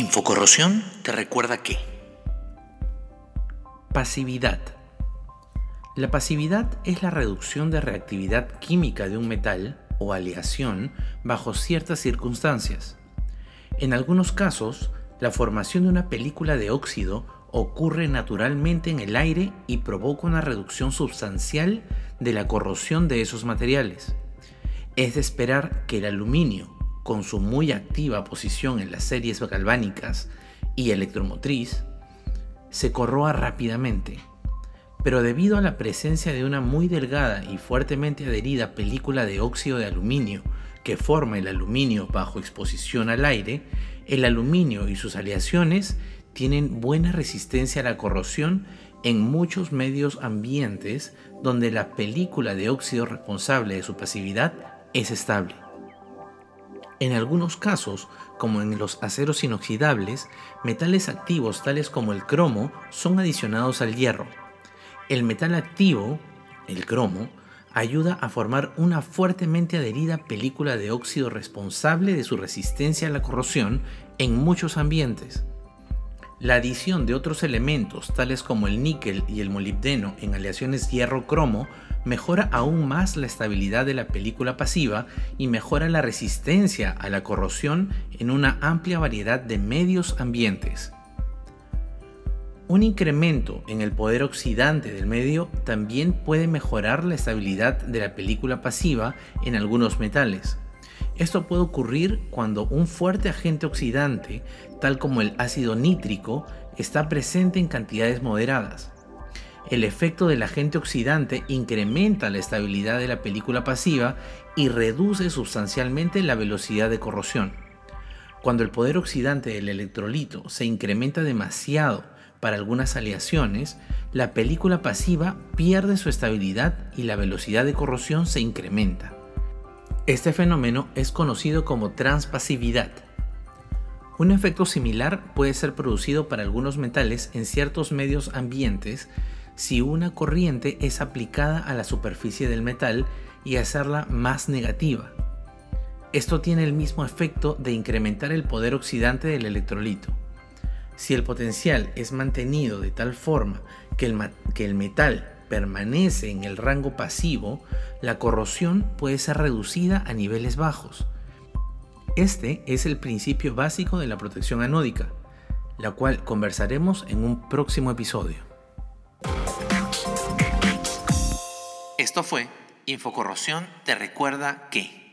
Infocorrosión te recuerda que Pasividad. La pasividad es la reducción de reactividad química de un metal o aleación bajo ciertas circunstancias. En algunos casos, la formación de una película de óxido ocurre naturalmente en el aire y provoca una reducción sustancial de la corrosión de esos materiales. Es de esperar que el aluminio, con su muy activa posición en las series galvánicas y electromotriz, se corroa rápidamente. Pero debido a la presencia de una muy delgada y fuertemente adherida película de óxido de aluminio que forma el aluminio bajo exposición al aire, el aluminio y sus aleaciones tienen buena resistencia a la corrosión en muchos medios ambientes donde la película de óxido responsable de su pasividad es estable. En algunos casos, como en los aceros inoxidables, metales activos tales como el cromo son adicionados al hierro. El metal activo, el cromo, ayuda a formar una fuertemente adherida película de óxido responsable de su resistencia a la corrosión en muchos ambientes. La adición de otros elementos tales como el níquel y el molibdeno en aleaciones hierro-cromo mejora aún más la estabilidad de la película pasiva y mejora la resistencia a la corrosión en una amplia variedad de medios ambientes. Un incremento en el poder oxidante del medio también puede mejorar la estabilidad de la película pasiva en algunos metales. Esto puede ocurrir cuando un fuerte agente oxidante, tal como el ácido nítrico, está presente en cantidades moderadas el efecto del agente oxidante incrementa la estabilidad de la película pasiva y reduce sustancialmente la velocidad de corrosión. Cuando el poder oxidante del electrolito se incrementa demasiado para algunas aleaciones, la película pasiva pierde su estabilidad y la velocidad de corrosión se incrementa. Este fenómeno es conocido como transpasividad. Un efecto similar puede ser producido para algunos metales en ciertos medios ambientes si una corriente es aplicada a la superficie del metal y hacerla más negativa. Esto tiene el mismo efecto de incrementar el poder oxidante del electrolito. Si el potencial es mantenido de tal forma que el, que el metal permanece en el rango pasivo, la corrosión puede ser reducida a niveles bajos. Este es el principio básico de la protección anódica, la cual conversaremos en un próximo episodio. Esto fue Infocorrosión te recuerda que...